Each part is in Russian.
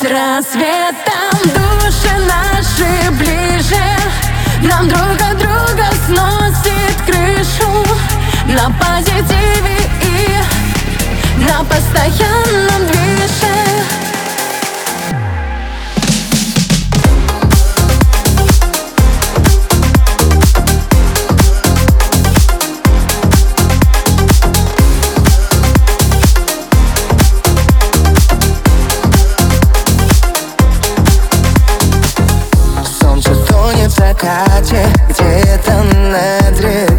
С рассветом. Души наши ближе. Нам друг от друга сносит крышу. На позитиве и на постоянном закате Где-то над рекой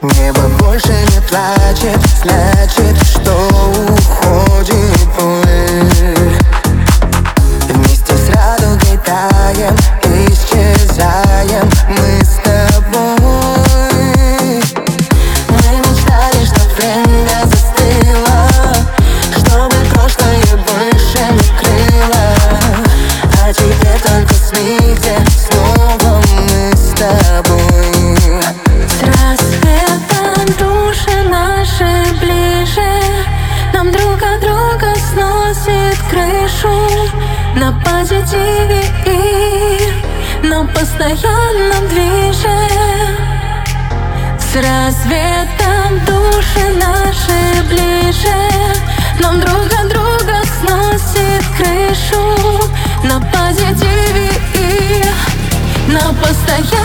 Небо больше не плачет, значит, что уходит пыль. Вместе с радугой таем, исчезаем мы с тобой. Мы мечтали, что время застыло Чтобы прошлое больше не крыло. А теперь только сны, снова мы с тобой крышу На позитиве и на постоянном движе. С рассветом души наши ближе. Нам друг от друга сносит крышу На позитиве и на постоянном